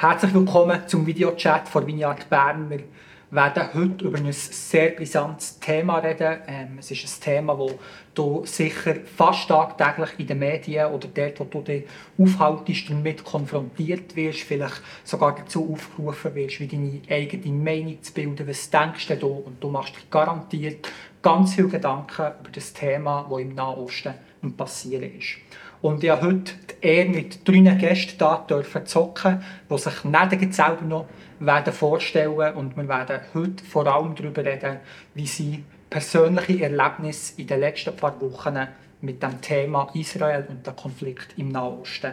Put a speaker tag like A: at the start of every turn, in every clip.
A: Herzlich willkommen zum Videochat von Vineyard Bern. Wir werden heute über ein sehr brisantes Thema reden. Ähm, es ist ein Thema, das du sicher fast tagtäglich in den Medien oder dort, wo du dich aufhaltest, damit konfrontiert wirst, vielleicht sogar dazu aufgerufen wirst, wie deine eigene Meinung zu bilden. Was denkst du und du machst dir garantiert ganz viele Gedanken über das Thema, das im Nahen Osten passieren ist. Und ich habe heute Ehre, mit drei Gästen hier dürfen zocken, die sich nicht selber noch werden vorstellen und wir werden heute vor allem darüber reden, wie sie persönliche Erlebnisse in den letzten paar Wochen mit dem Thema Israel und der Konflikt im Nahen Osten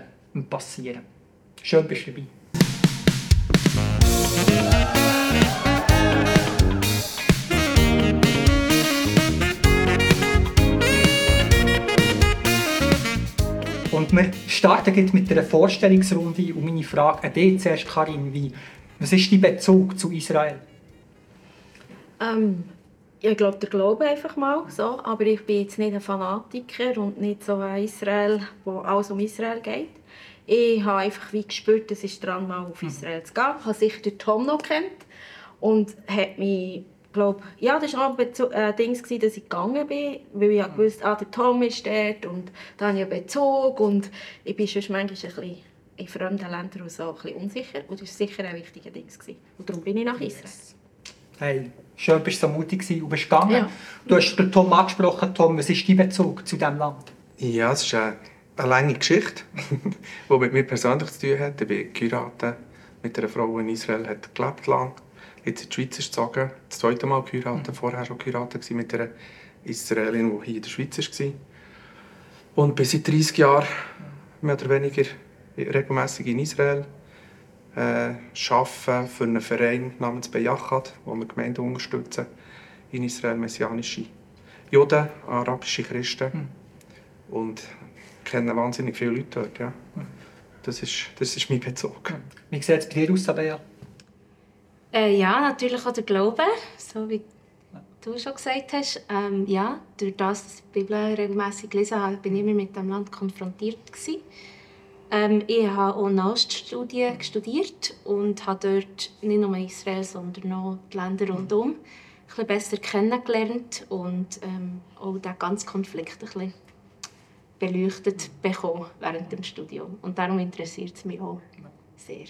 A: passieren. Schön bist du dabei. Und wir starten jetzt mit einer Vorstellungsrunde und meine Frage an dich zuerst, Karin, wie, was ist dein Bezug zu Israel?
B: Ähm, ich glaube, der Glaube einfach mal so, aber ich bin jetzt nicht ein Fanatiker und nicht so ein Israel, wo alles um Israel geht. Ich habe einfach wie gespürt, es ist dran, mal auf mhm. Israel zu gehen. Ich habe sicher den Tom noch kennt und hat mich glaube, ja, das war auch ein äh, Ding, dass ich gegangen bin, weil ich mhm. wusste, ah, der Tom ist dort und da habe ich einen Bezug und ich bin schon manchmal ein bisschen in fremden Ländern und so ein bisschen unsicher und das war sicher ein wichtiger Ding. Und darum bin ich nach Israel.
A: Hey, schön, bist du so mutig und bist gegangen. Ja. Du hast den Tom angesprochen. Tom, was ist dein Bezug zu diesem Land?
C: Ja, es ist eine, eine lange Geschichte, die mit mir persönlich zu tun hat. Ich bin geheiratet mit einer Frau, in Israel hat gelebt lang jetzt in die Schweiz ist gezogen, das zweite Mal geheiratet, mhm. vorher schon geheiratet mit einer Israelin, die hier in der Schweiz war. Und bin seit 30 Jahren mehr oder weniger regelmäßig in Israel. Äh, arbeite für einen Verein namens Beyachad, wo wir Gemeinden unterstützen in Israel, messianische Juden, arabische Christen. Mhm. Und kenne wahnsinnig viele Leute dort. Ja. Mhm. Das, ist, das ist mein Bezug.
A: Wie sieht es bei dir aus, Sabea?
D: Äh, ja, natürlich auch der Glaube, so wie du schon gesagt hast. Ähm, ja, durch das, dass ich die Bibel regelmäßig gelesen habe, bin ich immer mit dem Land konfrontiert Ähm, ich habe auch Nahoststudien studiert und habe dort nicht nur Israel, sondern auch die Länder rundum ein bisschen besser kennengelernt und ähm, auch den ganzen Konflikt ein bisschen beleuchtet bekommen während dem Studium. Und darum interessiert es mich auch sehr.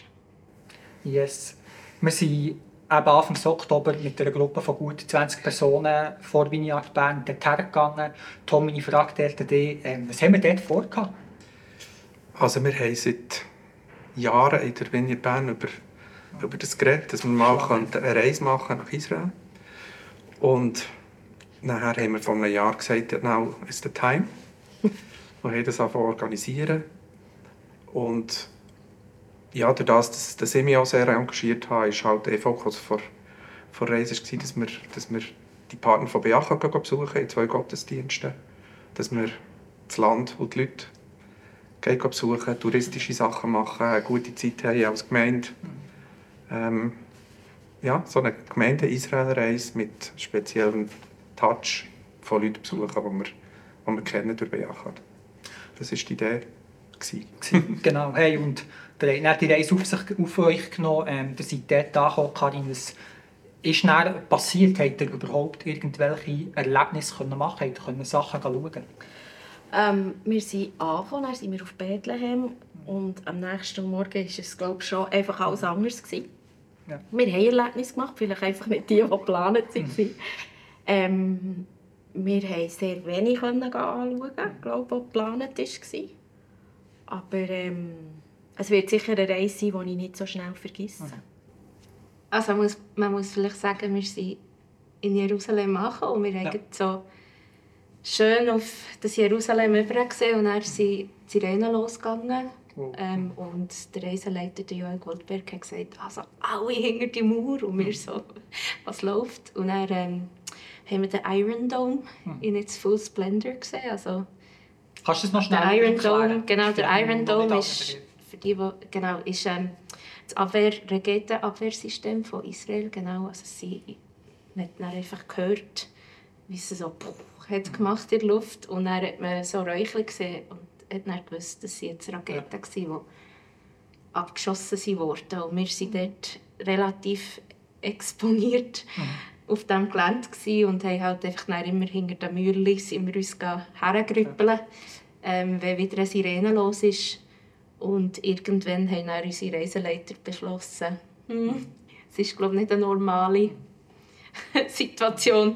A: Yes. Wir sind eben Anfang Oktober mit einer Gruppe von gut 20 Personen vor Vineyard Bern dorthin gegangen. Tom, meine Frage an dich, ähm, was haben wir dort vor?
C: Also wir haben seit Jahren in der Vineyard Bern über, über das geredet, dass wir mal eine Reise machen nach Israel. Und nachher haben wir vor einem Jahr gesagt, now is the time. wir haben das organisieren. Und ja, durch das, dass, ich mich auch sehr engagiert habe, ist halt der Fokus vor, vor Reise, war, dass wir, dass wir die Partner von Beacha besuchen in zwei Gottesdiensten. Dass wir das Land und die Leute besuchen, touristische Sachen machen, eine gute Zeit haben als Gemeinde. Ähm, ja, so eine Gemeinde-Israel-Reise mit speziellem Touch von Leuten besuchen, die wir, die wir kennen durch Beacha. Das war die Idee.
A: genau. Hey, und ihr habt die Reise auf, sich, auf euch genommen, ähm, ihr seid dort angekommen, Karin, was ist dann passiert? Habt ihr überhaupt irgendwelche Erlebnisse können machen können? Habt Sachen schauen
B: ähm, Wir sind angekommen, dann sind wir auf Bethlehem und am nächsten Morgen war es glaube ich, schon einfach alles anders. Gewesen. Ja. Wir haben Erlebnisse gemacht, vielleicht einfach nicht die, die geplant waren. Mhm. Ähm, wir konnten sehr wenig anschauen, glaube was geplant war. Aber ähm, es wird sicher eine Reise sein, die ich nicht so schnell vergesse. Mhm.
D: Also man muss, man muss vielleicht sagen, wir sind in Jerusalem angekommen und wir ja. haben so schön auf das Jerusalem übergesehen und dann sind die Sirenen losgegangen. Oh. Ähm, und der Reiseleiter, der Joel Goldberg, hat gesagt, also alle hinter die Mauer und wir so, was läuft? Und dann ähm, haben wir den Iron Dome mhm. in its full splendor gesehen. Also,
A: Kannst du das noch schnell
D: der Iron Dome, Genau, der Iron Dome ist für die, die genau, ist ähm, das Abwehr, Raketenabwehrsystem von Israel. Genau, also sie hat dann einfach gehört, wie es so puh, hat gemacht in der Luft und dann hat man so Räuchchen gesehen und hat dann gewusst, dass sie jetzt Raketen ja. waren, die abgeschossen wurden. Und wir waren dort relativ exponiert mhm. auf diesem Gelände und haben halt einfach immer hinter den Mauern sind wir uns hergerüppeln, ähm, wenn wieder eine Sirene los ist. Und irgendwann haben dann unsere Reiseleiter beschlossen, hm, es ist glaube ich, nicht eine normale Situation.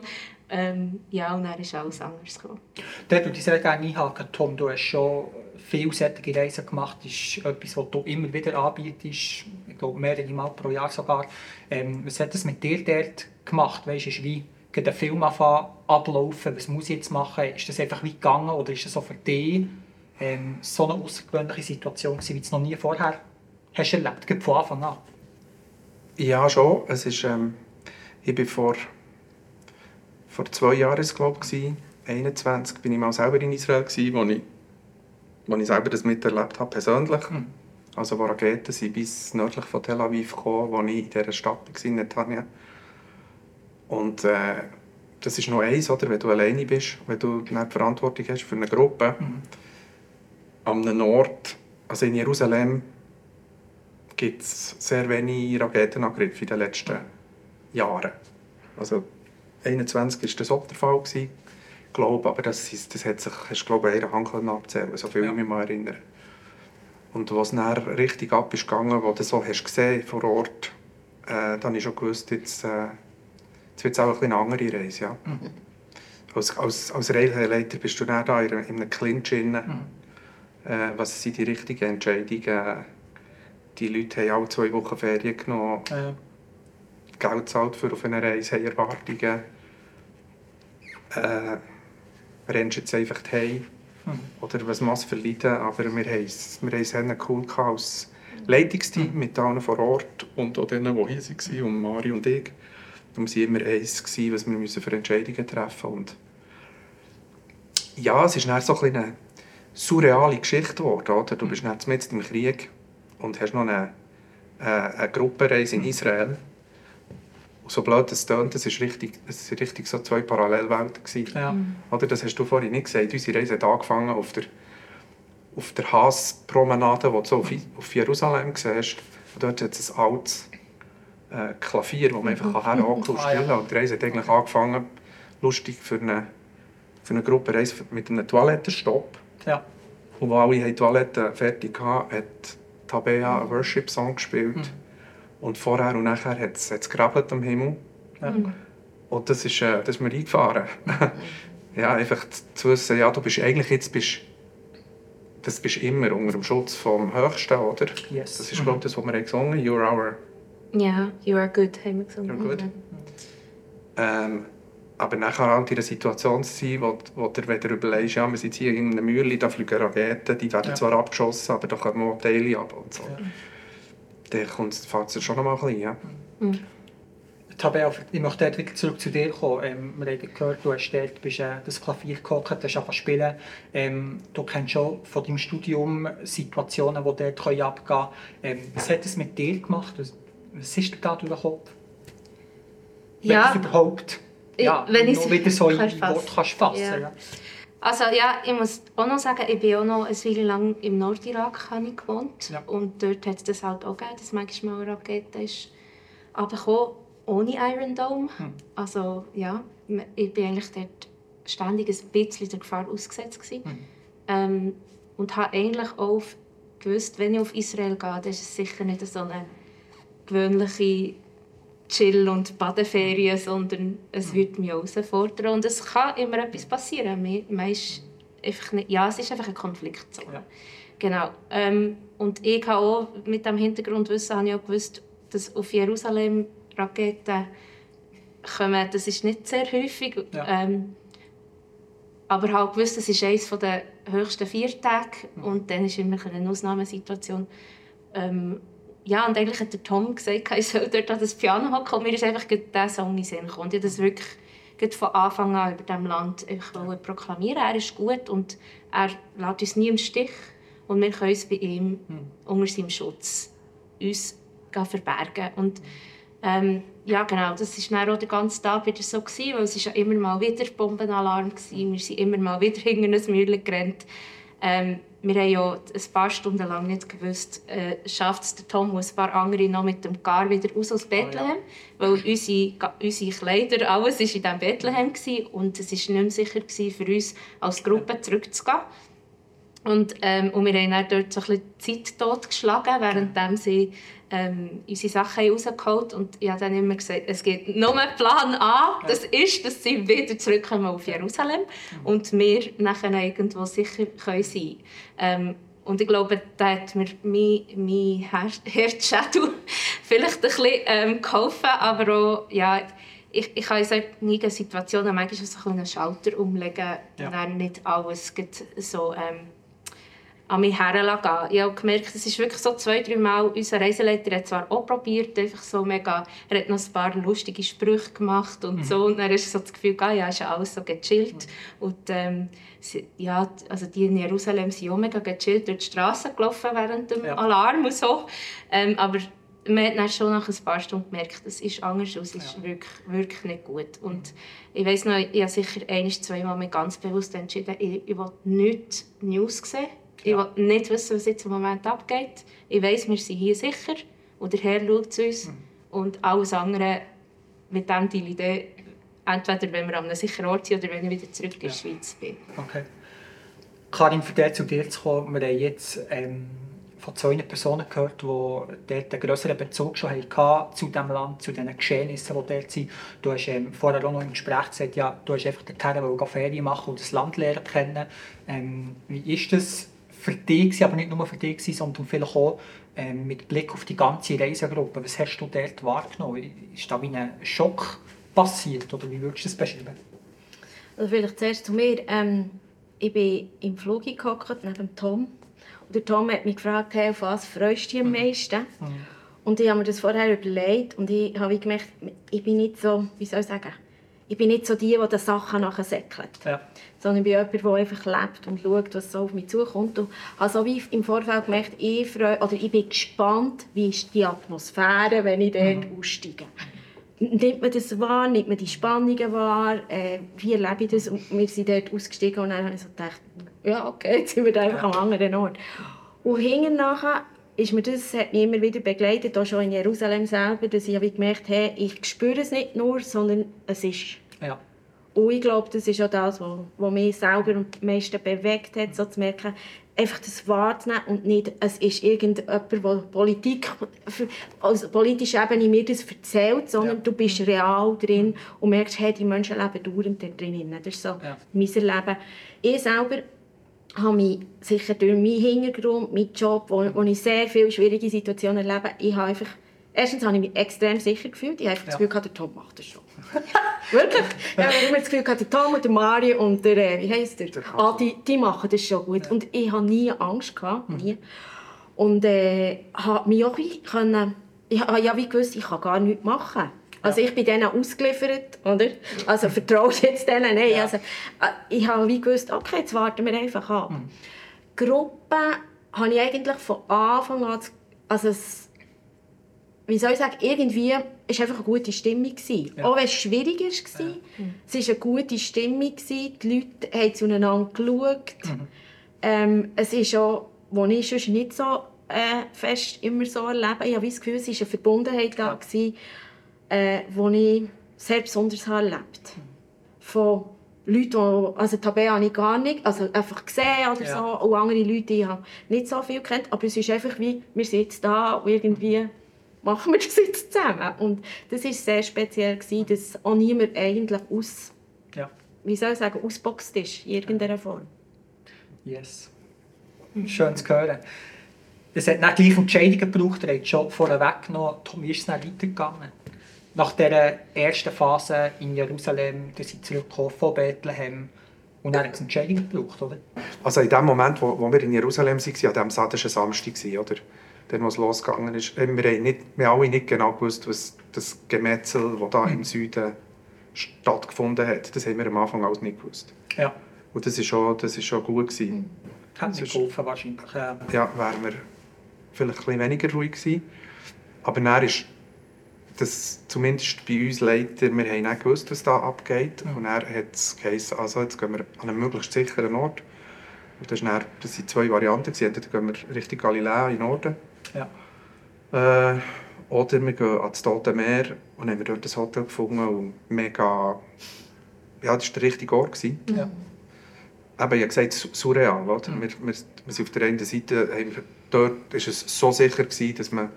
D: Ähm, ja, und dann ist alles anders gekommen.
A: Da würde ich sehr gerne einhaken, Tom. Du hast schon viele solche Reisen gemacht. Das ist etwas, was du immer wieder anbietest. Ich glaube, mehrere Mal pro Jahr sogar. Ähm, was hat das mit dir dort gemacht? Weißt du, wie der Film ablaufen? Was muss ich jetzt machen? Ist das einfach wie gegangen oder ist das so für dich ähm, so eine außergewöhnliche Situation gewesen, wie du es noch nie vorher hast erlebt, hast, von Anfang an?
C: Ja, schon. Es ist, ähm, ich bin vor, vor zwei Jahren, glaube ich, 21, bin ich mal selber in Israel, gewesen, wo ich, wo ich selber das miterlebt habe, persönlich. Mhm. Also wo Raketen sind bis nördlich von Tel Aviv gekommen, wo ich in dieser Stadt war, in Netanya. Und äh, das ist noch eins, oder? wenn du alleine bist, wenn du nicht Verantwortung hast für eine Gruppe. Mhm. Am Nord, also in Jerusalem, gibt es sehr wenige Raketenangriffe in den letzten Jahren. Also 21 war das auch der Fall, gewesen, glaube, aber das, ist, das hat sich, hast glaube ich, einer Hand abzählen so viel ja. ich mich mal erinnere. Und was dann richtig ab ist gegangen, wo du so hast gesehen vor Ort, äh, dann habe ich schon gewusst, jetzt, äh, jetzt wird es auch eine andere Reise. Ja. Mhm. Als, als, als Railleiter bist du dann da in einem Clinch. Mhm. Äh, was sind die richtigen Entscheidungen? die Leute haben alle zwei Wochen Ferien genommen, ja. Geld zahlt für auf eine Reise, haben Erwartungen. Äh, rennst jetzt einfach heim mhm. oder was muss verleiden, aber wir haben es, wir haben es cool als Leitungsteam mhm. mit allen vor Ort und auch denen, die hier waren, und Mari und ich. Und wir waren immer eins, was wir für Entscheidungen treffen müssen. ja, es ist dann so ein eine surreale Geschichte geworden. Oder? Du bist jetzt mit im Krieg und hast noch eine, äh, eine Gruppenreise in Israel. so blöd es tönt, das ist richtig, das ist richtig so zwei Parallelwelten Ja. Oder das hast du vorhin nicht gesagt. Unsere Reise hat angefangen auf der auf der Haas-Promenade, die du so auf, auf Jerusalem siehst. Und dort hat es ein altes äh, Klavier, wo man einfach mhm. herhocken und spielen kann. Und die Reise hat eigentlich angefangen, lustig für eine, für eine Gruppenreise mit einem Toilettenstopp. Ja. Und wo alle die Toiletten fertig hatten, hat Tabea einen Worship-Song gespielt. Mhm. Und vorher und nachher hat es gerabelt am Himmel. Ja. Mhm. Und das ist, äh, das ist mir eingefahren. ja, einfach zu wissen, ja, du bist eigentlich jetzt bist, das bist immer unter dem Schutz vom Höchsten, oder? Yes. Das ist, glaube ich, das, was wir gesungen haben. You're our...
D: Ja, you are good, haben wir gesungen. You're good.
C: Ähm, aber nachher halt in einer Situation zu sein, wo, wo du wieder überlegst, ja, wir sind hier in einer Mühle, da fliegen Raketen, die werden ja. zwar abgeschossen, aber da kommen auch Teile ab und so. Ja. Dann kommt, es schon noch mal ein bisschen, ja. Mhm.
A: Ich möchte dort wieder zurück zu dir kommen. Ähm, wir haben gehört, du hast dort, bist, äh, das Klavier gehockt, hast angefangen spielen. Ähm, du kennst schon von deinem Studium Situationen, die dort abgehen können. Ähm, was hat es mit dir gemacht? Was, was ist dir da durch den Kopf?
D: Ja.
A: Wenn überhaupt ja, wenn ich wieder so in Wort kannst fassen ja. ja.
D: Also ja, ich muss auch noch sagen, ich bin auch noch eine Weile lang im Nordirak gewohnt. Ja. Und dort hat es das halt auch gegeben, dass manchmal eine Rakete ist runtergekommen, ohne Iron Dome. Hm. Also ja, ich bin eigentlich dort ständig ein bisschen der Gefahr ausgesetzt Hm. Ähm, und habe eigentlich auch gewusst, wenn ich auf Israel gehe, dann ist es sicher nicht so eine gewöhnliche Chill- und Badeferien, sondern es wird mich herausfordern. Und es kann immer etwas passieren. Man ist einfach nicht, ja, es ist einfach ein Konfliktzone. Ja. Genau. Ähm, und ich habe auch mit dem Hintergrundwissen habe ich auch gewusst, dass auf Jerusalem Raketen kommen. Das ist nicht sehr häufig. Ja. Ähm, aber ich habe gewusst, das ist eines der höchsten vier Tage. Mhm. Und dann ist immer eine Ausnahmesituation. Ähm, ja, und eigentlich hat der Tom gesagt, ich soll dort an das Piano hocken. Und mir ist einfach dieser Song in den Sinn gekommen. Und ich das wirklich von Anfang an über diesem Land proklamieren. Er ist gut und er lässt uns nie im Stich. Und wir können uns bei ihm hm. unter seinem Schutz uns verbergen. Und ähm, ja, genau, das war dann auch den ganzen Tag wieder so, gewesen, weil es war ja immer mal wieder Bombenalarm war. Wir sind immer mal wieder hinter ein Mühle gerannt. Ähm, wir haben ja ein paar Stunden lang nicht gewusst, äh, schafft es der Tom und ein paar andere noch mit dem Gar wieder raus aus Bethlehem, oh, ja. weil unsere, unsere Kleider, alles war in diesem Bethlehem gewesen, und es war nicht mehr sicher für uns als Gruppe zurückzugehen. Und, ähm, und wir haben dann dort so ein bisschen Zeit totgeschlagen, während sie ähm, unsere Sachen rausgeholt. Und ich habe dann immer gesagt, es gibt nur Plan A, das ist, dass sie wieder zurückkommen auf Jerusalem mhm. und wir nachher irgendwo sicher können sein ähm, und ich glaube, da hat mir mein, mein Herzschädel vielleicht ein bisschen ähm, geholfen, aber auch, ja, ich, ich kann in solchen Situationen manchmal so einen Schalter umlegen ja. und dann nicht alles so ähm, an mich hergehen. Ich habe gemerkt, es ist wirklich so zwei, drei Mal, unser Reiseleiter hat zwar auch probiert, einfach so mega, er hat noch ein paar lustige Sprüche gemacht und mhm. so, und dann hast so das Gefühl, ah, ja, ist ja alles so gechillt. Mhm. Und ähm, ja, also die in Jerusalem sind auch mega gechillt durch die Straße gelaufen während dem ja. Alarm und so. Ähm, aber man hat dann schon nach ein paar Stunden gemerkt, es ist anders es ist ja. wirklich, wirklich nicht gut. Und ich weiß noch, ich habe sicher ein, zwei Mal ganz bewusst entschieden, ich, ich will nicht News sehen. Ich will nicht wissen, was jetzt im Moment abgeht. Ich weiß, wir sind hier sicher und der Herr schaut zu uns. Mhm. Und alles andere mit dem die Idee, entweder wenn wir an einem sicheren Ort sind oder wenn ich wieder zurück in die ja. Schweiz bin.
A: Okay. Karin, für dich zu dir zu kommen, wir haben jetzt ähm, von zwei Personen gehört, die dort einen größeren Bezug schon hatten zu diesem Land, zu den Geschehnissen, die dort sind. Du hast ähm, vorher auch noch im Gespräch gesagt, ja, du hast einfach dorthin Ferien machen und das Land lernen kennen. Ähm, wie ist das für dich, aber nicht nur für dich, sondern vielleicht auch ähm, mit Blick auf die ganze Reisegruppe. Was hast du dort wahrgenommen? Ist da wie ein Schock passiert oder wie würdest du das beschreiben?
B: Also vielleicht zuerst zu mir. Ähm, ich bin im Flug gehockt neben Tom. Und der Tom hat mich gefragt, hey, auf was freust du dich am mhm. meisten? Mhm. Und ich habe mir das vorher überlegt und ich habe gemerkt, ich bin nicht so, wie soll ich sagen, ich bin nicht so die, die die Sachen nachher säckelt. Ja. Sondern ich bin jemand, der einfach lebt und schaut, was so auf mich zukommt. Und habe so wie im Vorfeld gemerkt, ich, freue, oder ich bin gespannt, wie ist die Atmosphäre, wenn ich dort mhm. aussteige. Nimmt man das wahr? Nimmt man die Spannungen wahr? Äh, wie erlebe ich das? Und wir sind dort ausgestiegen und dann habe ich so gedacht, ja okay, jetzt sind wir einfach am anderen Ort. Und hinten nachher ist mir das hat mich immer wieder begleitet, auch schon in Jerusalem selber, dass ich gemerkt habe, ich spüre es nicht nur, sondern es ist. Ja. Und ich glaube, das ist auch das, was, was mich selber am meisten bewegt hat, so zu merken, einfach das wahrzunehmen und nicht, es ist irgendjemand, der Politik, also politischer Ebene mir das erzählt, sondern ja. du bist real drin und merkst, hey, die Menschen leben dauernd da drin. Das ist so ja. mein Leben. Ich selber habe mich sicher durch meinen Hintergrund, meinen Job, wo, wo ich sehr viele schwierige Situationen erlebe, ich habe einfach, erstens habe ich mich extrem sicher gefühlt. Ich habe einfach ja. das Gefühl, der Tom macht das schon. Wirklich. Ich habe immer das Gefühl, der Tom und der Mario und der, äh, wie heisst der? Ah, die, die machen das schon gut. Ja. Und ich hatte nie Angst. Gehabt, mhm. nie. Und äh, habe mich auch können, ich habe ja wie gewusst, ich kann gar nichts machen. Also ich bin denen ausgeliefert, oder? Also vertraust jetzt denen? Nein, ja. also, äh, ich habe wie gewusst, okay, jetzt warten wir einfach ab. Mhm. Gruppe habe ich eigentlich von Anfang an, also es, wie soll ich sagen, irgendwie war einfach eine gute Stimmung. Ja. Auch wenn es schwierig war, ja. es war eine gute Stimmung. Die Leute haben zueinander geschaut. Mhm. Ähm, es ist auch, wo ich sonst nicht so äh, fest immer so erlebe, ich habe das Gefühl, es war eine Verbundenheit da. Gewesen äh, wo ich sehr besonders habe erlebt Von Leuten, die, also Tabea habe ich gar nicht, also einfach gesehen oder ja. so, und andere Leute, die ich nicht so viel kennt, aber es ist einfach wie, wir jetzt da und irgendwie machen wir das jetzt zusammen. Und das war sehr speziell, gewesen, dass auch niemand eigentlich aus, ja. wie soll ich sagen, ausboxt ist, in irgendeiner Form.
A: Yes. Schön zu hören. Es hat nicht gleich Entscheidungen gebraucht, er hat Job vorweg genommen. Tom, wie ist es dann weitergegangen? Nach dieser ersten Phase in Jerusalem, dass sie zurückgekommen von Bethlehem und dann hat es Entscheidung gebraucht, oder?
C: Also in dem Moment, wo, wo wir in Jerusalem waren, an dem Samstag, Samstag oder? Dann, was losgegangen ist. Wir haben, nicht, wir haben alle nicht genau gewusst, was das Gemetzel, das da mhm. im Süden stattgefunden hat, das haben wir am Anfang alles nicht gewusst. Ja. Und das war schon, das ist schon gut. Gewesen. Mhm.
A: Hat nicht geholfen wahrscheinlich.
C: Ja, ja wären wir vielleicht ein bisschen weniger ruhig gewesen. Aber dann ist dass zumindest bei uns Leiter, wir haben nicht gewusst, was da abgeht. Mhm. Und er hat es geheißen, also jetzt gehen wir an einen möglichst sicheren Ort. Und das, dann, das sind zwei Varianten. Entweder gehen wir Richtung Galilea in den Norden.
A: Ja.
C: Äh, oder wir gehen ans Tote Meer und haben dort ein Hotel gefunden und mega... Ja, das war der richtige Ort. Gewesen.
A: Ja.
C: Eben, ich habe gesagt, su- surreal. Oder?
A: Mhm.
C: Wir, wir, wir sind auf der einen Seite, dort war es so sicher, gewesen, dass man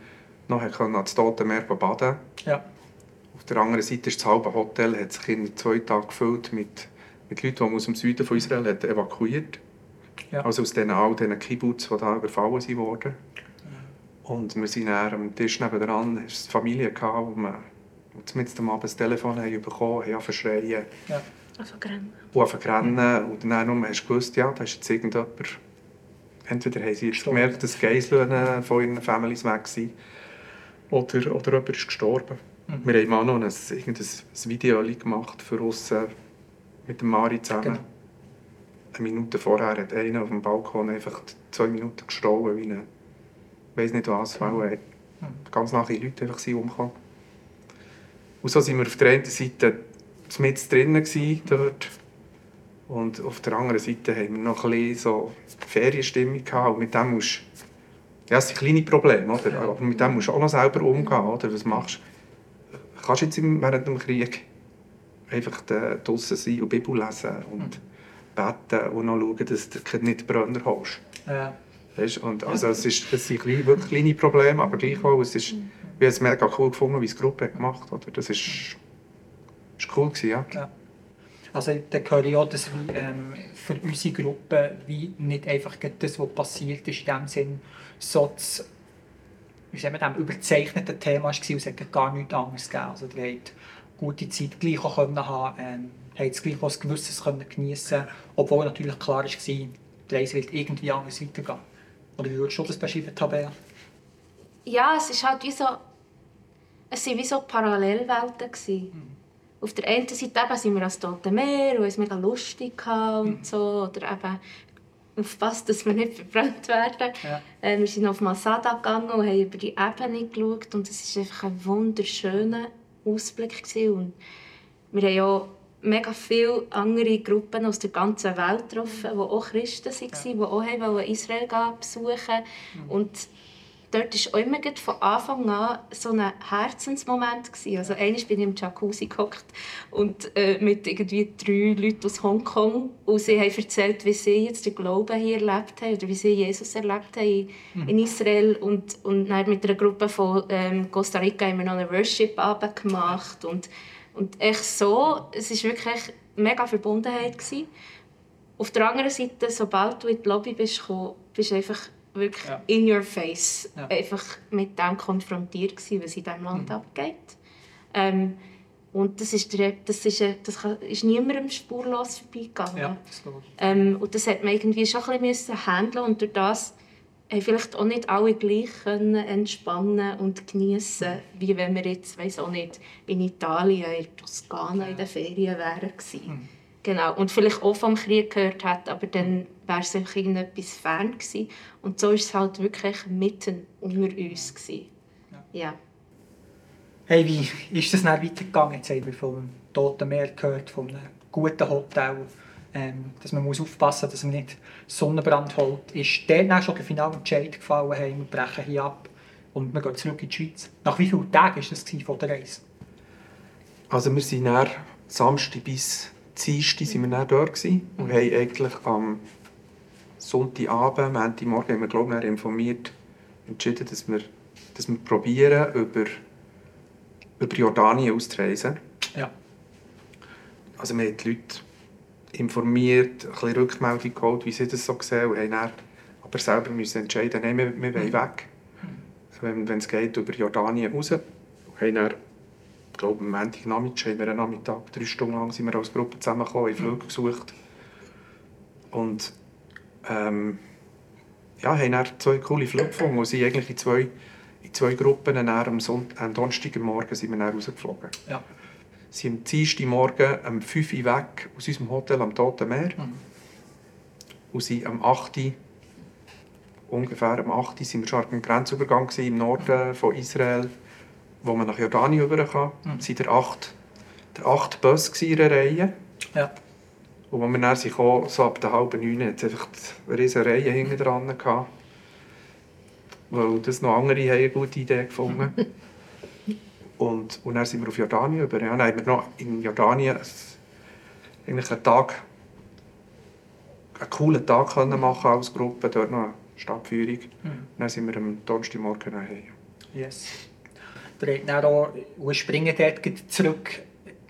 C: noch ans Tote Meer baden.
A: Ja.
C: Auf der anderen Seite ist das halbe Hotel hat sich in zwei Tagen gefüllt mit, mit Leuten, die man aus dem Süden von Israel hat evakuiert
A: Ja.
C: Also aus den, all diesen Kibbutz, die da überfallen sind worden. Und wir sind dann am Tisch nebenan, es eine Familie, gehabt, wo wir wo mit am Abend das Telefon haben bekommen haben, haben verschreien
A: Ja.
B: Also rennen.
C: und dann nur hast du gewusst, ja, da ist jetzt irgendjemand... Entweder haben sie gemerkt, dass Geiseln von ihren Families weg sind, oder, oder jemand ist gestorben.
A: Mhm.
C: Wir haben mal noch ein, ein Video gemacht für uns äh, mit dem Mari zusammen.
A: Genau.
C: Eine Minute vorher hat einer auf dem Balkon einfach zwei Minuten gestohlen, wie eine, weiß nicht was, weil äh, ganz nahe Leute einfach sind umgekommen. Und so sind wir auf der einen Seite mit drinnen gewesen, dort und auf der anderen Seite haben wir noch ein bisschen so Ferienstimmung gehabt und mit dem musst ja, es sind kleine Probleme, oder? aber mit dem musst du auch noch selber umgehen, oder? Was machst du? Kannst du jetzt während dem Krieg einfach da draussen sein und Bibel lesen und beten und noch schauen, dass du nicht Brenner holst?
A: Ja.
C: Weißt? Und also es, ist, es sind kleine, wirklich kleine Probleme, aber gleichwohl, es ist, wir haben es mega cool gefunden, wie es die Gruppe gemacht hat. Das ist, ist cool gewesen, ja.
A: Ja. Also dann höre ich auch, dass wie, ähm, für unsere Gruppe wie nicht einfach das, was passiert ist, in dem Sinn so das wie sagen wir dem, überzeichnete Thema war und es hat gar nichts anderes gegeben. Also ihr habt gute Zeit gleich auch können haben, ähm, habt gleich auch ein Gewisses können geniessen obwohl natürlich klar war, die Reise wird irgendwie anders weitergehen. Oder wie würdest du das beschreiben, Tabea?
D: Ja, es ist halt wie so... Es waren wie so Parallelwelten. Gewesen. Auf der einen Seite eben sind wir ans Tote Meer und es mega lustig und so. Oder eben aufpasst, dass wir nicht verbrannt werden.
A: Ja.
D: Äh, wir sind auf Masada gegangen und haben über die Ebene geschaut und es war einfach ein wunderschöner Ausblick. Gewesen. Und wir haben auch mega viele andere Gruppen aus der ganzen Welt getroffen, die auch Christen waren, die auch Israel besuchen Und dort war immer von Anfang an so ein Herzensmoment. Gewesen. Also einmal bin ich im Jacuzzi gehockt und äh, mit irgendwie drei Leuten aus Hongkong und sie haben erzählt, wie sie jetzt den Glauben hier erlebt haben oder wie sie Jesus erlebt haben in Israel und, und dann mit einer Gruppe von ähm, Costa Rica haben wir noch einen Worship-Abend gemacht und, und echt so, es war wirklich mega Verbundenheit. Gewesen. Auf der anderen Seite, sobald du in die Lobby bist gekommen, bist du einfach wirklich
A: Ja.
D: in your face
A: Ja.
D: einfach mit dem konfrontiert gewesen, was in diesem Land abgeht. Ähm, und das ist, der, das ist, äh, das ist niemandem spurlos vorbeigegangen.
A: Ja, das.
D: Ähm, und das hat man irgendwie schon ein bisschen handeln und durch das haben vielleicht auch nicht alle gleich können entspannen und genießen, wie wenn wir jetzt, weiß auch nicht, in Italien, in Toskana in den Ferien wären gewesen. Genau. Und vielleicht auch vom Krieg gehört hat, aber dann wäre es einfach irgendetwas fern gewesen. Und so ist es halt wirklich mitten unter uns gewesen. Ja.
A: Hey, wie ist das dann weitergegangen? Jetzt haben wir vom Toten Meer gehört, von einem guten Hotel, ähm, dass man muss aufpassen muss, dass man nicht Sonnenbrand holt. Ist dort dann schon der finale Entscheid gefallen, hey, wir brechen hier ab und wir gehen zurück in die Schweiz? Nach wie vielen Tagen war das von der Reise?
C: Also wir sind dann Samstag bis Dienstag sind wir dann dort gewesen und haben eigentlich am Sonntagabend, Montagmorgen haben wir glaube ich informiert, entschieden, dass wir, dass wir probieren, über, über Jordanien auszureisen.
A: Ja.
C: Also wir haben die Leute informiert, ein bisschen Rückmeldung geholt, wie sie das so sehen und haben dann aber selber müssen entscheiden, nein, wir, wir wollen weg. Wenn, wenn es geht, über Jordanien raus. Und haben dann, ich glaube, am Montagnachmittag haben wir einen Nachmittag, drei Stunden lang sind wir als Gruppe zusammengekommen, haben Flüge gesucht. Und ähm, ja, haben dann zwei coole Flüge gefunden und sind eigentlich in zwei, in zwei Gruppen dann am, Sonntag, am Donnerstagmorgen sind wir dann rausgeflogen.
A: Ja.
C: sind am Dienstagmorgen um 5 Uhr weg aus unserem Hotel am Toten Meer. Und sind am 8 Uhr, ungefähr am 8 Uhr, sind wir schon am Grenzübergang im Norden von Israel, wo man nach Jordanien rüber kann. Mhm. sind der acht, der acht Bus in einer Reihe.
A: Ja.
C: Und als wir dann sind gekommen, so ab der halben neun, hat es einfach eine riesige Reihe hinten dran gehabt. Weil das noch andere haben eine gute Idee gefunden. und, und dann sind wir auf Jordanien über. Ja, dann haben wir noch in Jordanien eigentlich einen Tag, einen coolen Tag können machen als Gruppe, dort noch eine Stadtführung. Mhm. Dann sind wir am Donnerstagmorgen nach Hause.
A: Yes. Der hat dann auch, wir springen dort zurück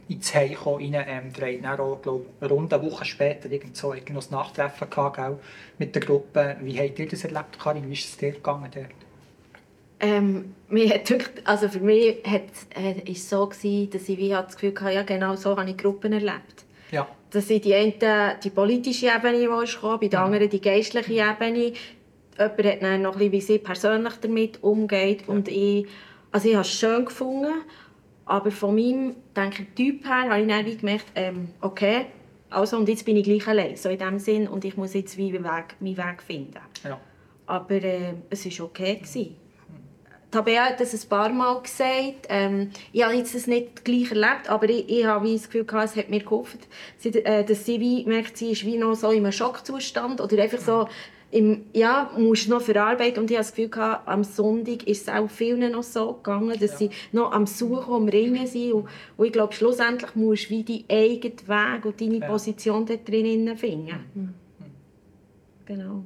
A: ins Heim rein. Ähm, der hat dann auch, glaube ich, rund eine Woche später irgend so, noch ein Nachtreffen gehabt, gell, mit der Gruppe. Wie habt ihr das erlebt, Karin? Wie ist es dir gegangen dort?
B: Ähm, mir hat also für mich hat, äh, ist so gewesen, dass ich wie das Gefühl hatte, ja genau so habe ich Gruppen erlebt.
A: Ja.
B: Dass ich die eine die politische Ebene, die gekommen, bei der mhm. anderen die geistliche Ebene. Jemand hat dann noch ein bisschen, wie sie persönlich damit umgeht. Ja. Und ich, also ich habe es schön gefunden, aber von meinem denke, Typ her habe ich dann wie gemerkt, ähm, okay, also und jetzt bin ich gleich allein, so in dem Sinn, und ich muss jetzt wie meinen Weg, meinen Weg finden.
A: Ja.
B: Aber äh, es war okay. Gewesen. Tabea hat das ein paar Mal gesagt. Ähm, ich habe jetzt das nicht gleich erlebt, aber ich, ich habe das Gefühl, gehabt, es hat mir geholfen, äh, dass sie wie merkt, sie ist wie noch so in einem Schockzustand oder einfach so im, ja, musst noch verarbeiten. Und ich habe das Gefühl, gehabt, am Sonntag ist es auch vielen noch so gegangen, dass ja. sie noch am Suchen, am Ringen sind. Und, und ich glaube, schlussendlich musst du wie deinen eigenen Weg und deine ja. Position da drinnen finden. Mhm. Genau.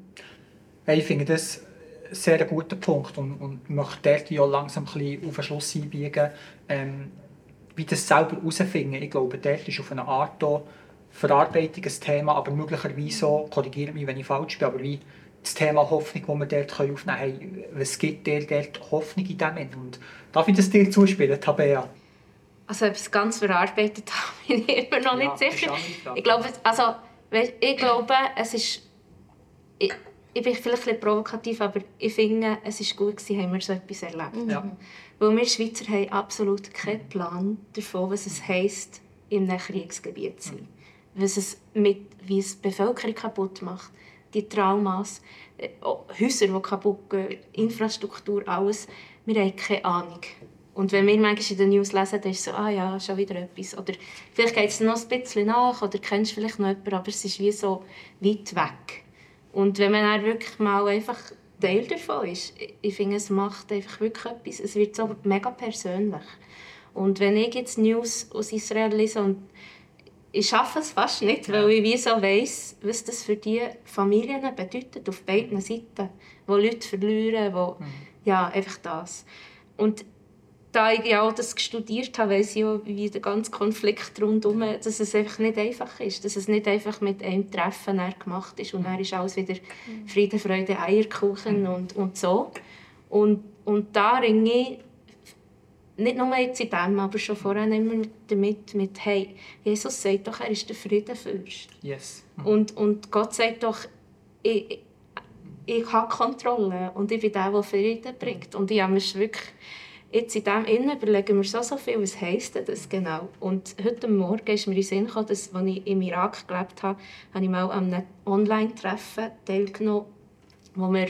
A: Ich finde das sehr guter Punkt und, und möchte dort ja langsam ein bisschen auf den Schluss einbiegen, ähm, wie das selber herausfinden. Ich glaube, dort ist auf eine Art da Verarbeitung ein Thema, aber möglicherweise auch, korrigiere mich, wenn ich falsch bin, aber wie das Thema Hoffnung, das wir dort aufnehmen können, hey, was gibt dir dort Hoffnung in dem Und darf ich das dir zuspielen, Tabea?
D: Also ob ich es ganz verarbeitet habe, bin ich immer noch ja, nicht sicher. Ich glaube, also, ich glaube, es ist... Ich, ich bin vielleicht ein provokativ, aber ich finde, es war gut, gewesen, haben wir so etwas erlebt.
A: Mhm. Ja.
D: Weil wir Schweizer haben absolut keinen Plan davon, was es heisst, in einem Kriegsgebiet zu sein. Mhm. Was es mit, wie es die Bevölkerung kaputt macht, die Traumas, äh, Häuser, die kaputt gehen, Infrastruktur, alles. Wir haben keine Ahnung. Und wenn wir manchmal in den News lesen, dann ist es so, ah ja, schon wieder etwas. Oder vielleicht geht es noch ein bisschen nach oder kennst vielleicht noch jemanden, aber es ist wie so weit weg. Und wenn man dann wirklich mal einfach Teil davon ist, ich finde, es macht einfach wirklich etwas. Es wird so mega persönlich. Und wenn ich jetzt News aus Israel lese und ich schaffe es fast nicht, weil ich wie so weiss, was das für die Familien bedeutet, auf beiden Seiten. Wo Leute verlieren, wo, mhm. ja, einfach das. Und da ich ja auch das studiert habe, weiss ich auch, wie der ganze Konflikt rundherum, dass es einfach nicht einfach ist, dass es nicht einfach mit einem Treffen gemacht ist und dann ist alles wieder Friede, Freude, Eierkuchen und, und so. Und, und da ringe ich nicht nur jetzt in dem, aber schon vorher immer damit, mit, hey, Jesus sagt doch, er ist der Friedenfürst.
A: Yes.
D: Und, und Gott sagt doch, ich, ich, ich habe Kontrolle und ich bin der, der Frieden bringt. Und ich habe mir wirklich Jetzt in dem Innen überlegen wir so, so viel, was heisst das genau. Und heute Morgen ist mir in den Sinn gekommen, dass, als ich im Irak gelebt habe, habe ich mal an einem Online-Treffen teilgenommen, wo wir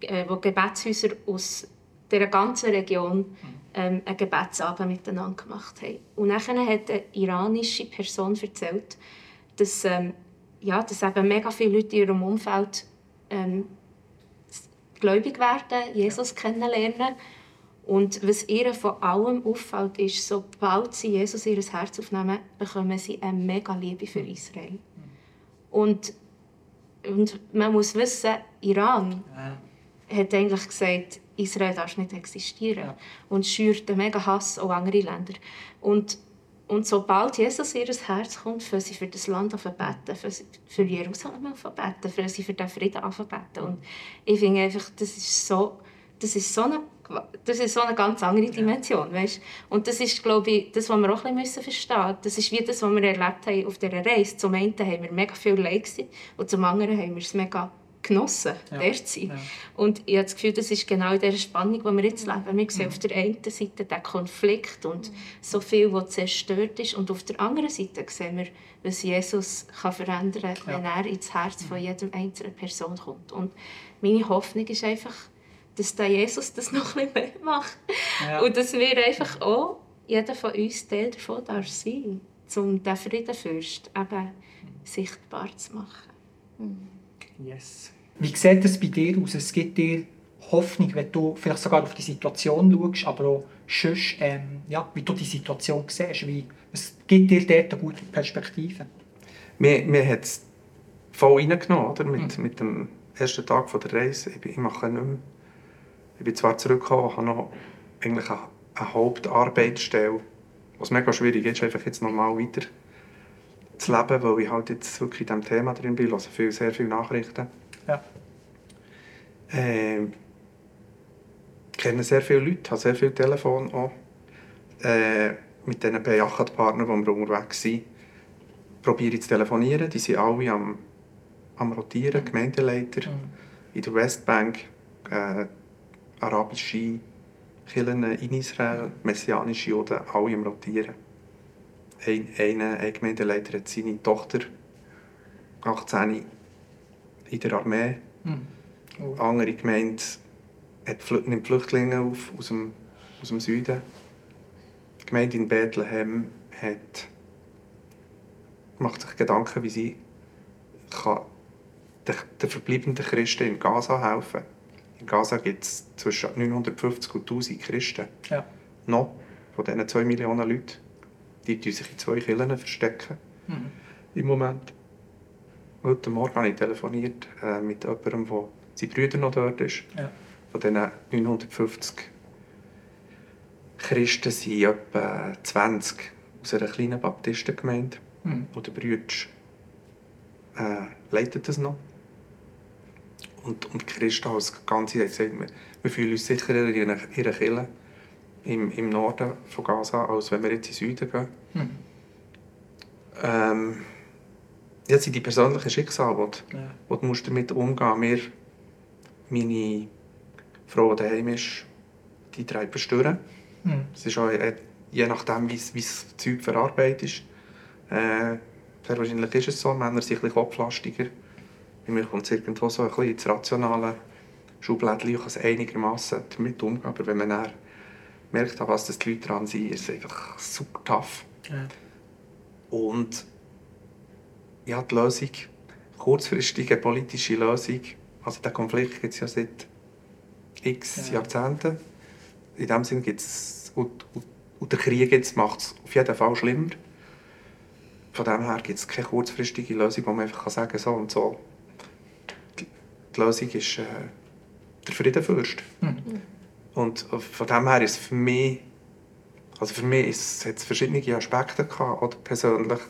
D: äh, wo Gebetshäuser aus der ganzen Region ähm, einen Gebetsabend miteinander gemacht haben. Und dann hat eine iranische Person erzählt, dass, ähm, ja, dass eben mega viele Leute in ihrem Umfeld ähm, gläubig werden, Jesus kennenlernen und was ihr von allem auffällt, ist, sobald sie Jesus in ihr Herz aufnehmen, bekommen sie eine mega Liebe für Israel. Und, und man muss wissen, Iran ja. hat eigentlich gesagt, Israel darf nicht existieren. Ja. Und schürt einen mega Hass auf andere Länder. Und, und sobald Jesus in ihr Herz kommt, für sie für das Land beten, für, für Jerusalem beten, für sie für den Frieden beten. Und ich finde einfach, das ist so, das ist so eine das ist so eine ganz andere Dimension, weißt? Und das ist, glaube ich, das, was wir auch ein bisschen verstehen müssen. Das ist wie das, was wir erlebt haben auf dieser Reise. Zum einen haben wir mega viel Leid und zum anderen haben wir es mega genossen, ja. dort zu sein. Ja. Und ich habe das Gefühl, das ist genau in dieser Spannung, die wir jetzt leben. Wir sehen mhm. auf der einen Seite den Konflikt und so viel, was zerstört ist. Und auf der anderen Seite sehen wir, was Jesus kann verändern kann, ja. wenn er ins Herz von jedem einzelnen Person kommt. Und meine Hoffnung ist einfach, dass der Jesus das noch ein bisschen macht. Ja. Und dass wir einfach auch, jeder von uns Teil davon darf sein. um den Friedenfürst eben sichtbar zu machen.
A: Yes. Wie sieht es bei dir aus? Es gibt dir Hoffnung, wenn du vielleicht sogar auf die Situation schaust, aber auch sonst, ähm, ja, wie du die Situation siehst. Wie, es gibt dir dort eine gute Perspektive.
C: Mir, mir hat es voll reingenommen, oder? Mit, mhm. mit dem ersten Tag von der Reise. Ich, ich mache nicht mehr. Ich bin zwar zurückgekommen, habe noch eigentlich eine, eine Hauptarbeitsstelle, was mega schwierig ist, einfach jetzt normal weiter zu leben, weil ich halt jetzt wirklich in diesem Thema drin bin, also viel, sehr viele Nachrichten.
A: Ja.
C: Äh, kenne sehr viele Leute, habe sehr viele Telefone auch. Äh, mit diesen Bejachert-Partnern, die wir unterwegs sind, probiere ich zu telefonieren. Die sind alle am, am Rotieren, Gemeindeleiter mhm. in der Westbank, äh, arabische Kirchen in Israel, messianische Juden, alle am Rotieren. Ein, eine, ein Gemeindeleiter hat seine Tochter 18 in der Armee. Mhm. Oh. Andere Gemeinde hat, nimmt Flüchtlinge auf aus dem, aus dem Süden. Die Gemeinde in Bethlehem hat, macht sich Gedanken, wie sie kann den, den verbleibenden Christen in Gaza helfen In Gaza gibt es zwischen 950 und 1000 Christen.
A: Ja.
C: Noch von diesen 2 Millionen Leuten. Die sich in zwei Kirchen verstecken. Mhm. Im Moment. Heute Morgen habe ich telefoniert äh, mit jemandem, der sein Bruder noch dort ist.
A: Ja.
C: Von diesen 950 Christen sind etwa 20 aus einer kleinen Baptistengemeinde. Mhm. Und der Bruder äh, leitet das noch. Und, und die Christen als Ganze haben gesagt, wir, wir fühlen uns sicherer in ihrer Kirche im, im Norden von Gaza, als wenn wir jetzt in den Süden gehen. Mhm. Ähm, das sind die persönlichen Schicksale, wo, ja. wo du musst damit umgehen musst. Meine Frau, die daheim ist, die treibt stören. Mhm. Es ist auch, äh, je nachdem, wie das Zeug verarbeitet ist. Äh, sehr wahrscheinlich ist es so, Männer sind ein bisschen kopflastiger. Bei mir kommt es irgendwo so ein bisschen ins rationale Schublädchen, kann es einigermaßen damit umgehen. Aber wenn man dann merkt, was das die Leute dran sind, ist es einfach super tough. Ja. Und ja, die Lösung, kurzfristige politische Lösung, also der Konflikt gibt es ja seit x ja. Jahrzehnten. In dem Sinne gibt es, und, und, und, der Krieg jetzt macht es auf jeden Fall schlimmer. Von dem her gibt es keine kurzfristige Lösung, wo man einfach sagen kann, so und so. Die, die Lösung ist äh, der Friedenfürst. Mhm. Und von dem her ist es für mich, also für mich ist, hat es verschiedene Aspekte gehabt, oder persönlich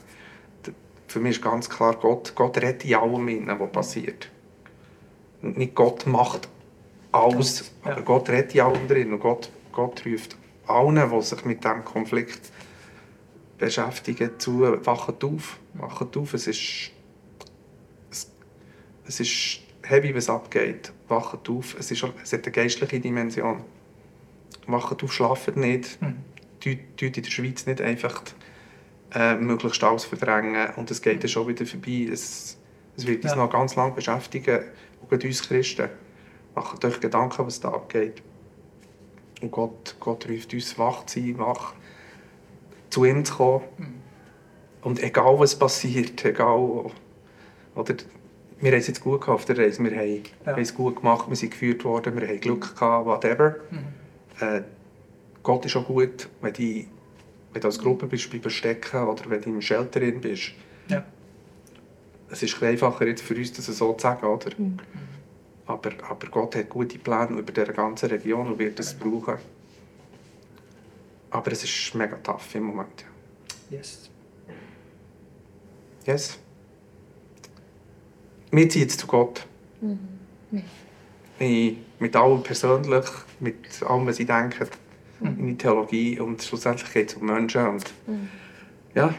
C: für mich ist ganz klar, Gott, Gott redet in allem, innen, was passiert. Nicht Gott macht alles, ja. aber Gott redet in allem drin. Und Gott, Gott ruft allen, die sich mit diesem Konflikt beschäftigen, zu, wacht auf. Wacht auf, es ist, es, es ist heavy, was abgeht. Wacht auf, es, ist, es hat eine geistliche Dimension. Wacht auf, schlaft nicht. Mhm. Tut in der Schweiz nicht einfach äh, möglichst alles verdrängen und es geht dann schon wieder vorbei. Es, es wird uns ja. noch ganz lange beschäftigen, und uns Christen. Macht euch Gedanken, was da abgeht. Und Gott, Gott ruft uns, wach zu sein, wach zu ihm zu kommen. Mhm. Und egal was passiert, egal... Oder, wir haben es jetzt gut auf der Reise, wir haben, ja. es gut gemacht, wir sind geführt worden, wir haben Glück gehabt, whatever. Mhm. Äh, Gott ist auch gut, wenn die wenn du als Gruppe bist, bei Stecken oder wenn du im Shelter bist.
A: Ja.
C: Es ist einfacher jetzt für uns, das so zu sagen, oder? Mhm. Aber, aber Gott hat gute Pläne über diese ganze Region und wird es brauchen. Aber es ist mega tough im Moment.
A: Yes.
C: Yes. Wir ziehen jetzt zu Gott. Mhm. Ich, mit allem persönlich, mit allem, was ich denke, mhm. in die Theologie und schlussendlich geht es um Menschen und mhm. ja,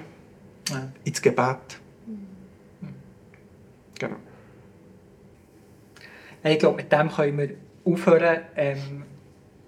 C: ja, ins Gebet. Mhm. Genau.
A: Ich glaube, mit dem können wir aufhören. Ähm,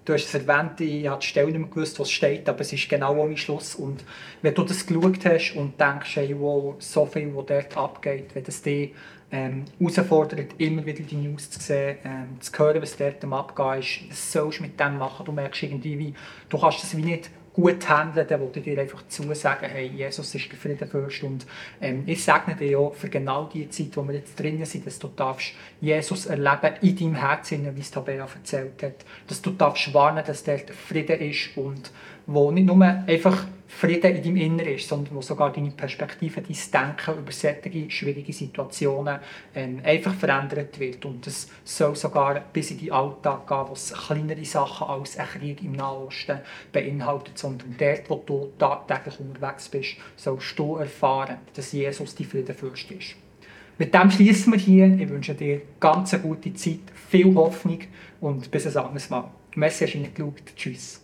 A: du hast es erwähnt, ich habe die Stelle nicht mehr gewusst, was steht, aber es ist genau ohne Schluss. Und wenn du das geschaut hast und denkst, hey, wow, so viel, was dort abgeht, wenn das dich ähm, herausfordert, immer wieder die News zu sehen, ähm, zu hören, was dort am Abgehen ist, was sollst du mit dem machen? Du merkst irgendwie, wie, du kannst das wie nicht gut handeln, die dir einfach zusagen, hey, Jesus ist der Friedenfürst und ähm, ich segne dir auch für genau die Zeit, wo wir jetzt drinnen sind, dass du darfst Jesus erleben in deinem Herzen, wie es Tabea erzählt hat, dass du darfst warnen, dass der Frieden ist und wo nicht nur einfach Frieden in deinem Inneren ist, sondern wo sogar deine Perspektive, dein Denken über solche schwierige Situationen ähm, einfach verändert wird. Und es soll sogar bis in den Alltag gehen, wo es kleinere Sachen als ein Krieg im Nahen Osten beinhaltet, sondern dort, wo du tagtäglich unterwegs bist, sollst du erfahren, dass Jesus die Friedenfürst ist. Mit dem schließen wir hier. Ich wünsche dir ganz eine gute Zeit, viel Hoffnung und bis ein anderes Mal. Merci, hast Tschüss.